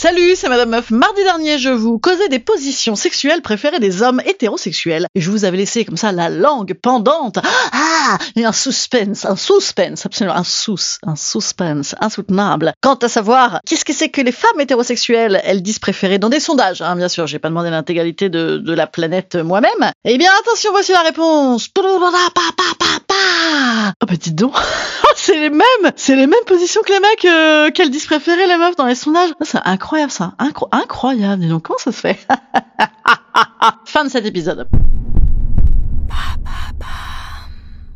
Salut, c'est Madame Meuf. Mardi dernier, je vous causais des positions sexuelles préférées des hommes hétérosexuels. Et je vous avais laissé comme ça la langue pendante. Ah Et un suspense, un suspense, absolument un sous, un suspense insoutenable. Quant à savoir, qu'est-ce que c'est que les femmes hétérosexuelles, elles disent préférées dans des sondages, hein, bien sûr, j'ai pas demandé l'intégralité de, la planète moi-même. Eh bien, attention, voici la réponse. Ah bah dites donc, c'est les mêmes, c'est les mêmes positions que les mecs euh, qu'elles disent préférer les meufs dans les sondages. Ah, C'est incroyable ça, Incro- incroyable. Dis donc comment ça se fait? Fin de cet épisode.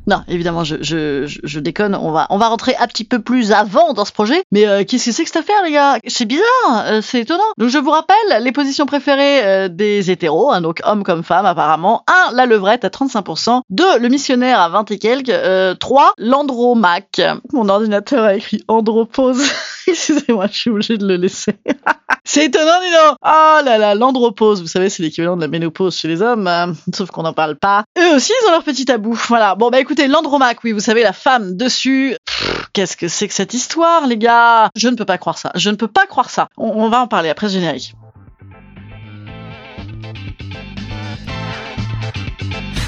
Non, évidemment, je, je, je, déconne. On va, on va rentrer un petit peu plus avant dans ce projet. Mais euh, qu'est-ce que c'est que cette affaire, les gars? C'est bizarre, euh, c'est étonnant. Donc, je vous rappelle les positions préférées euh, des hétéros, hein, donc hommes comme femmes, apparemment. 1. La levrette à 35%. 2. Le missionnaire à 20 et quelques. Euh, 3. L'andromaque. Mon ordinateur a écrit andropause. Excusez-moi, je suis obligée de le laisser. c'est étonnant, dis donc. Oh là là, l'andropause, vous savez, c'est l'équivalent de la ménopause chez les hommes, hein, sauf qu'on n'en parle pas. Eux aussi, ils ont leur petit tabou. Voilà. Bon, bah écoutez, l'andromaque, oui, vous savez, la femme dessus. Qu'est-ce que c'est que cette histoire, les gars? Je ne peux pas croire ça. Je ne peux pas croire ça. On, on va en parler après ce générique.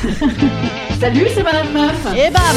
Salut, c'est Madame Meuf. Et bam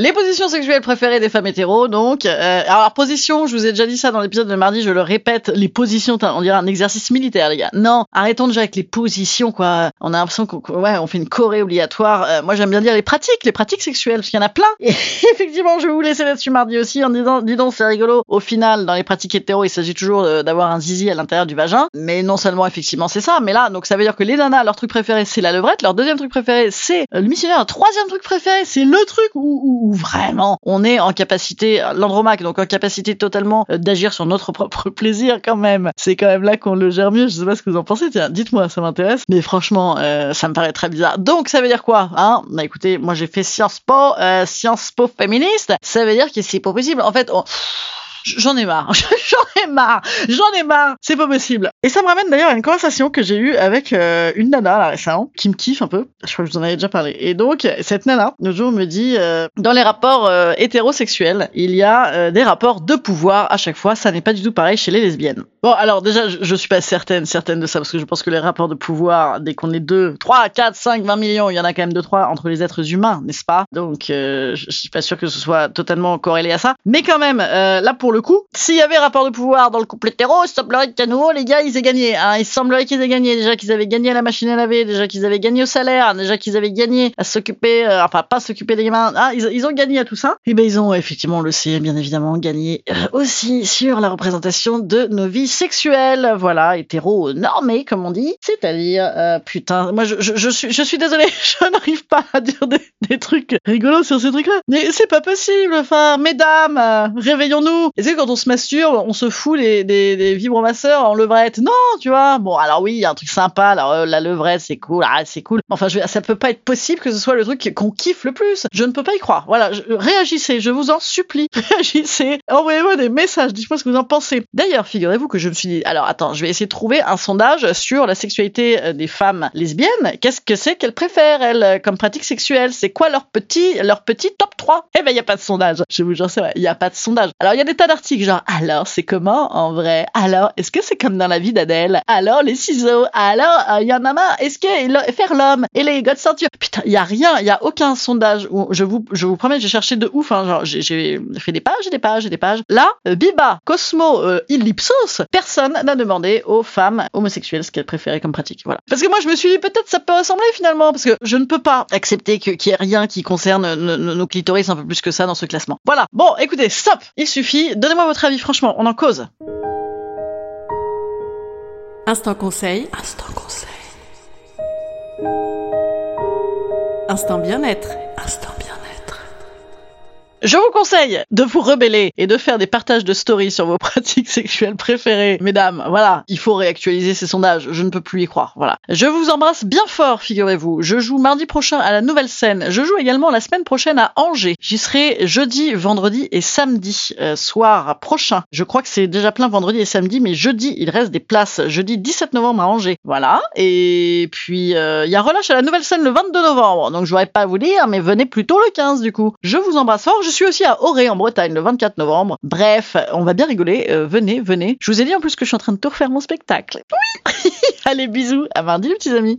Les positions sexuelles préférées des femmes hétéros, donc. Euh, alors, position, je vous ai déjà dit ça dans l'épisode de mardi, je le répète, les positions, on dirait un exercice militaire, les gars. Non, arrêtons déjà avec les positions, quoi. On a l'impression qu'on ouais, on fait une choré obligatoire. Euh, moi, j'aime bien dire les pratiques, les pratiques sexuelles, parce qu'il y en a plein. Et effectivement, je vais vous laisser là-dessus mardi aussi en disant, dis donc, c'est rigolo. Au final, dans les pratiques hétéros, il s'agit toujours d'avoir un zizi à l'intérieur du vagin. Mais non seulement, effectivement, c'est ça, mais là, donc ça veut dire que les nanas, leur truc préféré, c'est la levrette. Leur deuxième truc préféré, c'est euh, le missionnaire. Leur troisième truc préféré, c'est le truc où- vraiment on est en capacité, l'andromaque, donc en capacité totalement euh, d'agir sur notre propre plaisir quand même. C'est quand même là qu'on le gère mieux. Je sais pas ce que vous en pensez. Tiens, dites-moi, ça m'intéresse. Mais franchement, euh, ça me paraît très bizarre. Donc ça veut dire quoi hein? Bah écoutez, moi j'ai fait Sciences Po, euh, Po féministe. Ça veut dire que c'est pas possible. En fait, on- J'en ai marre, j'en ai marre, j'en ai marre, c'est pas possible. Et ça me ramène d'ailleurs à une conversation que j'ai eue avec euh, une nana là récemment, qui me kiffe un peu, je crois que je vous en avais déjà parlé. Et donc, cette nana, le jour me dit, euh, dans les rapports euh, hétérosexuels, il y a des rapports de pouvoir à chaque fois, ça n'est pas du tout pareil chez les lesbiennes. Bon, alors déjà, je, suis pas certaine, certaine de ça, parce que je pense que les rapports de pouvoir, dès qu'on est 2, 3, 4, 5, 20 millions, il y en a quand même 2, 3 entre les êtres humains, n'est-ce pas? Donc, je, suis pas sûr que ce soit totalement corrélé à ça. Mais quand même, là pour le coup, s'il y avait rapport de pouvoir dans le couple hétéro, il semblerait qu'à nouveau, les gars, ils aient gagné. Hein. Il semblerait qu'ils aient gagné. Déjà qu'ils avaient gagné à la machine à laver, déjà qu'ils avaient gagné au salaire, déjà qu'ils avaient gagné à s'occuper, euh, enfin pas s'occuper des gamins. Ah, ils, ont gagné à tout ça. Et ben ils ont effectivement, le sait, bien évidemment, gagné euh, aussi sur la représentation de nos vies sexuelles. Voilà, hétéro normé, comme on dit. C'est-à-dire, euh, putain, moi je, suis, je suis désolée, je n'arrive pas à dire des, des trucs rigolos sur ces trucs-là. Mais c'est pas possible. Enfin, mesdames, euh, réveillons-nous. Et c'est quand on se masturbe, on se fout des, vibromasseurs en levrette. Non, tu vois. Bon, alors oui, il y a un truc sympa. Alors euh, la levrette, c'est cool. Ah, c'est cool. Enfin, je, ça peut pas être possible que ce soit le truc qu'on kiffe le plus. Je ne peux pas y croire. Voilà, réagissez, je vous en supplie. Réagissez. Envoyez-moi des messages. Dites-moi ce que vous en pensez. D'ailleurs, figurez-vous que je me suis dit, alors attends, je vais essayer de trouver un sondage sur la sexualité euh, des femmes lesbiennes. Qu'est-ce que c'est qu'elles préfèrent, elles, euh, comme pratique sexuelle? C'est quoi leur petit, leur petit top 3 Eh ben, il y a pas de sondage. Je vous jure, c'est vrai, il y a pas de sondage. Alors, il y a des tas d'article genre alors c'est comment en vrai? Alors est-ce que c'est comme dans la vie d'Adèle? Alors les ciseaux? Alors il euh, y en a marre? Est-ce que faire l'homme? Et les God ceinture Putain, il y a rien, il y a aucun sondage où je vous je vous promets, j'ai cherché de ouf hein, genre j'ai fait des pages et des pages et des pages. Là, euh, Biba, Cosmo, euh, Illipsos, personne n'a demandé aux femmes homosexuelles ce qu'elles préféraient comme pratique. Voilà. Parce que moi je me suis dit peut-être ça peut ressembler finalement parce que je ne peux pas accepter qu'il y ait rien qui concerne nos clitoris un peu plus que ça dans ce classement. Voilà. Bon, écoutez, stop. Il suffit. Donnez-moi votre avis, franchement, on en cause. Instant conseil. Instant conseil. Instant bien-être. Instant je vous conseille de vous rebeller et de faire des partages de stories sur vos pratiques sexuelles préférées. Mesdames, voilà, il faut réactualiser ces sondages, je ne peux plus y croire. Voilà. Je vous embrasse bien fort, figurez-vous. Je joue mardi prochain à la nouvelle scène. Je joue également la semaine prochaine à Angers. J'y serai jeudi, vendredi et samedi euh, soir prochain. Je crois que c'est déjà plein vendredi et samedi, mais jeudi, il reste des places. Jeudi 17 novembre à Angers. Voilà. Et puis, euh, il y a relâche à la nouvelle scène le 22 novembre. Donc, je voudrais pas vous dire, mais venez plutôt le 15 du coup. Je vous embrasse fort. Suis aussi à Auray en Bretagne le 24 novembre. Bref, on va bien rigoler. Euh, venez, venez. Je vous ai dit en plus que je suis en train de tout refaire mon spectacle. Oui Allez, bisous. À mardi, petits amis.